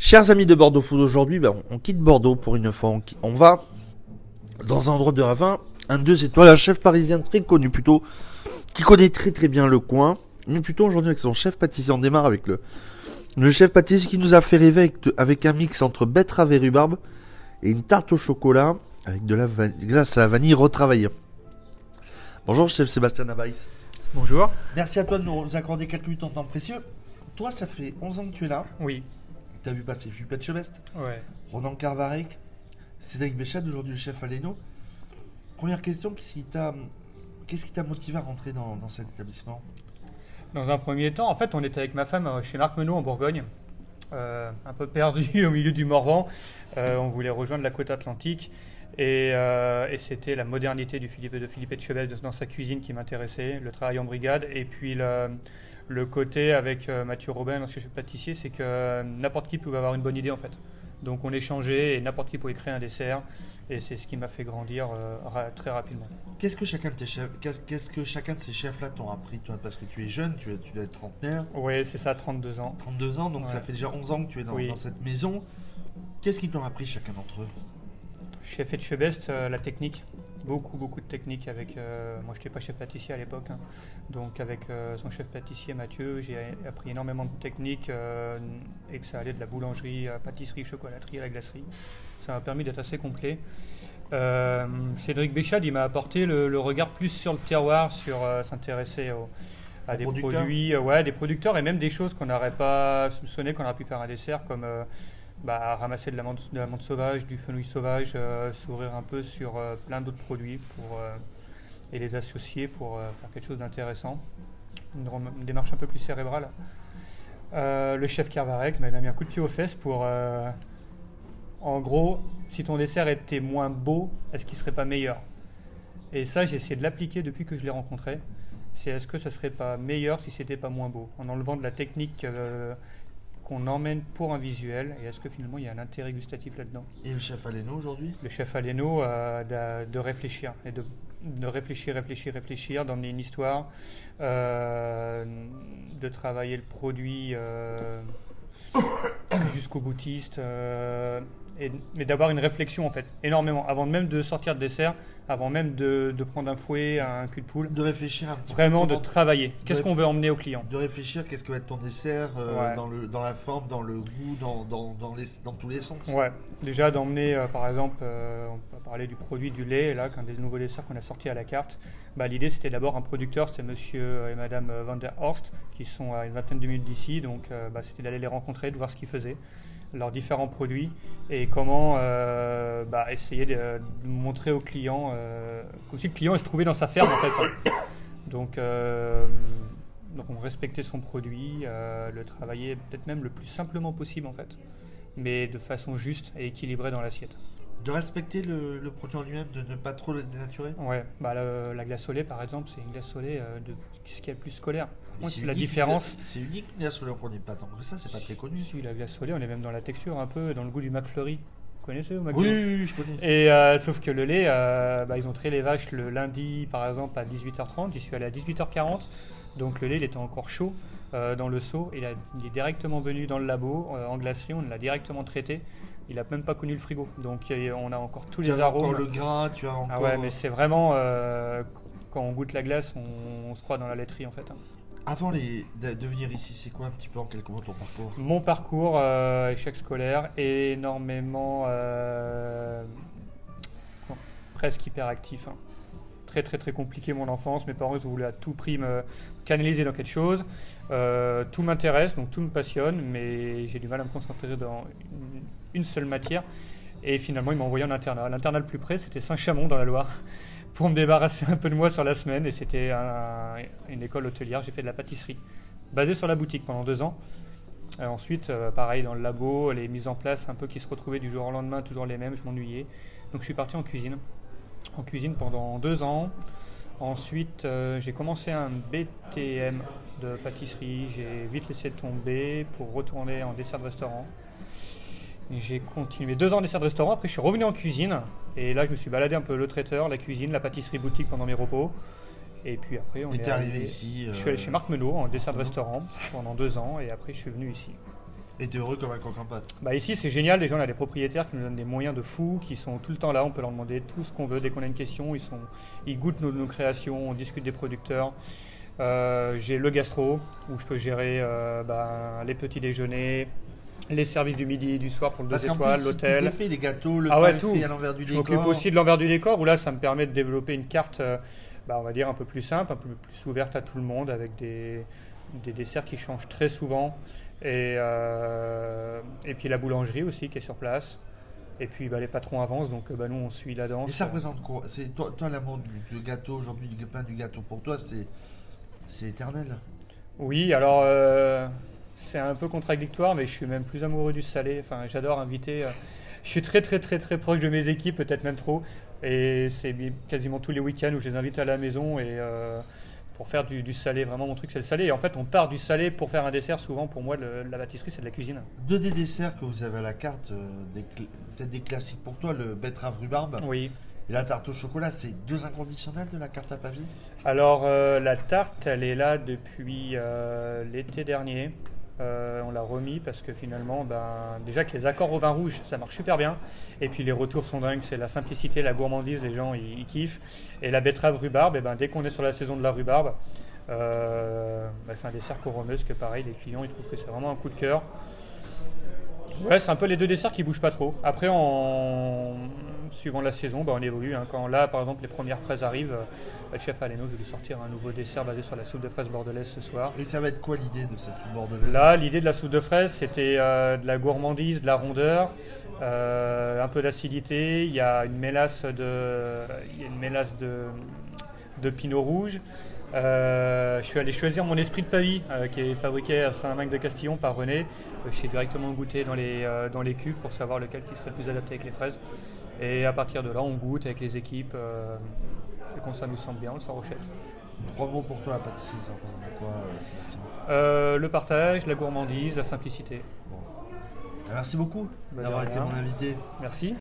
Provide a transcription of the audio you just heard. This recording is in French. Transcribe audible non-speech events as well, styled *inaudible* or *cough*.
Chers amis de Bordeaux Food, aujourd'hui, ben, on, on quitte Bordeaux pour une fois. On, va dans un endroit de ravin, un deux étoiles, un chef parisien très connu plutôt, qui connaît très très bien le coin. Mais plutôt aujourd'hui avec son chef pâtissier, on démarre avec le, le chef pâtissier qui nous a fait rêver avec, avec un mix entre betterave et rhubarbe et une tarte au chocolat avec de la glace à la vanille retravaillée. Bonjour chef Sébastien Navaïs. Bonjour. Merci à toi de nous accorder quelques minutes en temps précieux. Toi, ça fait 11 ans que tu es là. Oui. Tu as vu passer Philippe Chevest, Ouais. Ronan Carvarec, Cédric Béchat, aujourd'hui le chef Aleno. Première question, qu'est-ce qui t'a qu'est-ce qui t'a motivé à rentrer dans, dans cet établissement? Dans un premier temps, en fait, on était avec ma femme euh, chez Marc Menot en Bourgogne, euh, un peu perdu *laughs* au milieu du Morvan. Euh, on voulait rejoindre la côte atlantique. Et, euh, et c'était la modernité du Philippe, de Philippe Etchebest dans sa cuisine qui m'intéressait, le travail en brigade, et puis le, le côté avec euh, Mathieu Robin, notre chef pâtissier, c'est que euh, n'importe qui pouvait avoir une bonne idée en fait. Donc on échangeait et n'importe qui pouvait créer un dessert, et c'est ce qui m'a fait grandir euh, ra- très rapidement. Qu'est-ce que chacun de tes chefs, qu'est-ce qu'est-ce que chacun de ces chefs-là t'ont appris, toi? Parce que tu es jeune, tu, es- tu dois être trentenaire, Oui, c'est ça, 32 ans. 32 ans, donc Ouais. ça fait déjà 11 ans que tu es dans, Oui. dans cette maison. Qu'est-ce qu'ils t'ont appris chacun d'entre eux? Chef Etchebest, euh, la technique, beaucoup beaucoup de technique avec. euh, moi, je n'étais pas chef pâtissier à l'époque, hein. donc avec euh, son chef pâtissier Mathieu, j'ai appris énormément de techniques euh, et que ça allait de la boulangerie à pâtisserie, chocolaterie à la glacerie. Ça m'a permis d'être assez complet. Cédric Béchade, il m'a apporté le, le regard plus sur le terroir, sur s'intéresser au- à des produits, euh, ouais, des producteurs et même des choses qu'on n'aurait pas soupçonné qu'on aurait pu faire un dessert, comme euh, bah, ramasser de la menthe, sauvage, du fenouil sauvage, euh, s'ouvrir un peu sur euh, plein d'autres produits pour, euh, et les associer pour faire quelque chose d'intéressant. Une, démarche un peu plus cérébrale. Le chef Carvarec m'a mis un coup de pied aux fesses pour. en gros, si ton dessert était moins beau, est-ce qu'il serait pas meilleur? Et ça, j'ai essayé de l'appliquer depuis que je l'ai rencontré. C'est est-ce que ça serait pas meilleur si c'était pas moins beau? En enlevant de la technique qu'on emmène pour un visuel, et est-ce que finalement il y a un intérêt gustatif là-dedans Et le chef Aleno aujourd'hui? Le chef Aleno, euh, de, de réfléchir, et de, de réfléchir, réfléchir, réfléchir, d'emmener une histoire, euh, de travailler le produit euh, jusqu'au boutiste, et, mais d'avoir une réflexion en fait, énormément, avant même de sortir de dessert, avant même de, de prendre un fouet, un cul de poule, De réfléchir un petit vraiment peu de travailler. Qu'est-ce qu'on veut emmener au client? de réfléchir qu'est-ce que va être ton dessert euh, Ouais. dans, le, dans la forme, dans le goût, dans, dans, dans, les, dans tous les sens. Ouais, déjà d'emmener euh, par exemple, euh, on peut parler du produit du lait, là, qu'un des nouveaux desserts qu'on a sorti à la carte. Bah, L'idée c'était d'abord un producteur, c'est monsieur et madame Van der Horst, qui sont à une vingtaine de minutes d'ici, donc bah, c'était d'aller les rencontrer, de voir ce qu'ils faisaient, leurs différents produits, et comment euh, bah, essayer de, montrer au client, euh, qu'aussi le client se trouvait dans sa ferme en fait. hein. Donc, euh, donc on son produit, euh, le travailler peut-être même le plus simplement possible en fait mais de façon juste et équilibrée dans l'assiette. De respecter le, le produit en lui-même, de ne pas trop le dénaturer. Ouais, bah, le- la glace au lait, par exemple, c'est une glace au lait euh, de ce qui est le plus scolaire. Moi, c'est la unique, différence. une- C'est unique, une glace au lait, on connaît pas tant que ça, c'est pas très connu. Si, la glace au lait, on est même dans la texture, un peu dans le goût du McFlurry. Oui, McFlurry oui, oui, je connais. Et euh, sauf que le lait, euh, bah, ils ont traité les vaches le lundi, par exemple, à 18h30. J'y suis allé à 18h40. Donc le lait, il était encore chaud euh, dans le seau. Il, a- il est directement venu dans le labo, en glacerie. On l'a directement traité. Il n'a même pas connu le frigo. Donc on a encore tous Tu les as arômes. encore le gras, tu as encore. Ah ouais, mais c'est vraiment quand on goûte la glace, on, on se croit dans la laiterie en fait. hein. Avant de, venir ici, c'est quoi un petit peu en quelques mots ton parcours Mon parcours, euh, échec scolaire, énormément euh, presque hyperactif. hein. Très très très compliqué mon enfance. Mes parents ils ont voulu à tout prix me canaliser dans quelque chose. Euh, tout m'intéresse, donc tout me passionne, mais j'ai du mal à me concentrer dans une, une seule matière. Et finalement, ils m'ont envoyé en internat. L'internat le plus près, c'était Saint-Chamond dans la Loire, pour me débarrasser un peu de moi sur la semaine. Et c'était un- une école hôtelière. J'ai fait de la pâtisserie, basée sur la boutique pendant deux ans. Euh, ensuite, euh, pareil dans le labo, les mises en place un peu qui se retrouvaient du jour au lendemain, toujours les mêmes, je m'ennuyais. Donc je suis parti en cuisine. En cuisine pendant deux ans. Ensuite, euh, j'ai commencé un BTM de pâtisserie. J'ai vite laissé tomber pour retourner en dessert de restaurant. J'ai continué deux ans dessert de restaurant. Après, je suis revenu en cuisine. Et là, je me suis baladé un peu le traiteur, la cuisine, la pâtisserie boutique pendant mes repos. Et puis après, on Et est arrivé arrivé- ici. je suis allé euh, chez Marc Menot en dessert de restaurant pendant deux ans et après je suis venu ici. Et t'es heureux comme un coq en pâte. Bah ici c'est génial, les gens on a des propriétaires qui nous donnent des moyens de fou, qui sont tout le temps là, on peut leur demander tout ce qu'on veut dès qu'on a une question, ils, sont, ils goûtent nos, nos créations, on discute des producteurs. Euh, J'ai le gastro où je peux gérer euh, bah, les petits déjeuners, les services du midi et du soir pour le 2 Parce qu'en étoiles, l'hôtel. Fait, les gâteaux, le Ah ouais, tout. à l'envers du Je décor. m'occupe aussi de l'envers du décor où là ça me permet de développer une carte, euh, bah, on va dire un peu plus simple, un peu plus ouverte à tout le monde avec des, des desserts qui changent très souvent. Et, euh, et puis la boulangerie aussi qui est sur place. Et puis bah, les patrons avancent donc bah, nous on suit la danse. Et ça représente quoi? C'est toi, toi l'amour du, du gâteau aujourd'hui, du pain du gâteau pour toi, c'est c'est éternel. Oui, alors euh, c'est un peu contradictoire, mais je suis même plus amoureux du salé. Enfin, j'adore inviter. euh, je suis très très très très proche de mes équipes, peut-être même trop. Et c'est quasiment tous les week-ends où je les invite à la maison et euh, pour faire du, du salé. Vraiment, mon truc c'est le salé. Et en fait, on part du salé pour faire un dessert. Souvent, pour moi, le- la pâtisserie c'est de la cuisine. Deux des desserts que vous avez à la carte, euh, peut-être des classiques pour toi, le betterave rhubarbe Oui. et la tarte au chocolat, c'est deux inconditionnels de la carte à pavie? Alors euh, la tarte, elle est là depuis l'été dernier. Euh, on l'a remis parce que finalement, ben, déjà que les accords au vin rouge, ça marche super bien. Et puis les retours sont dingues, c'est la simplicité, la gourmandise, les gens ils, kiffent. Et la betterave rhubarbe, eh ben, dès qu'on est sur la saison de la rhubarbe, euh, ben, c'est un dessert parce que pareil, les clients ils trouvent que c'est vraiment un coup de cœur. Ouais, c'est un peu les deux desserts qui bougent pas trop. Après, en suivant la saison, bah, on évolue. hein. Quand là, par exemple, les premières fraises arrivent, euh, bah, le chef Aleno, je vais lui sortir un nouveau dessert basé sur la soupe de fraises bordelaise ce soir. Et ça va être quoi l'idée de cette soupe bordelaise? Là, l'idée de la soupe de fraises, c'était euh, de la gourmandise, de la rondeur, euh, un peu d'acidité. Il y a une mélasse de, il y a une mélasse de, de pinot rouge. Euh, je suis allé choisir mon esprit de Pavie, euh, qui est fabriqué à Saint-Mac de Castillon par René. Euh, J'ai directement goûté dans les, dans les cuves pour savoir lequel qui serait le plus adapté avec les fraises. Et à partir de là, on goûte avec les équipes. euh, et quand ça nous semble bien, on le sort au chef. Trois mots pour toi, la pâtisserie, ça représente quoi, euh, Sébastien? Euh, le partage, la gourmandise, la simplicité. Bon. Merci beaucoup de d'avoir été mon invité. Merci.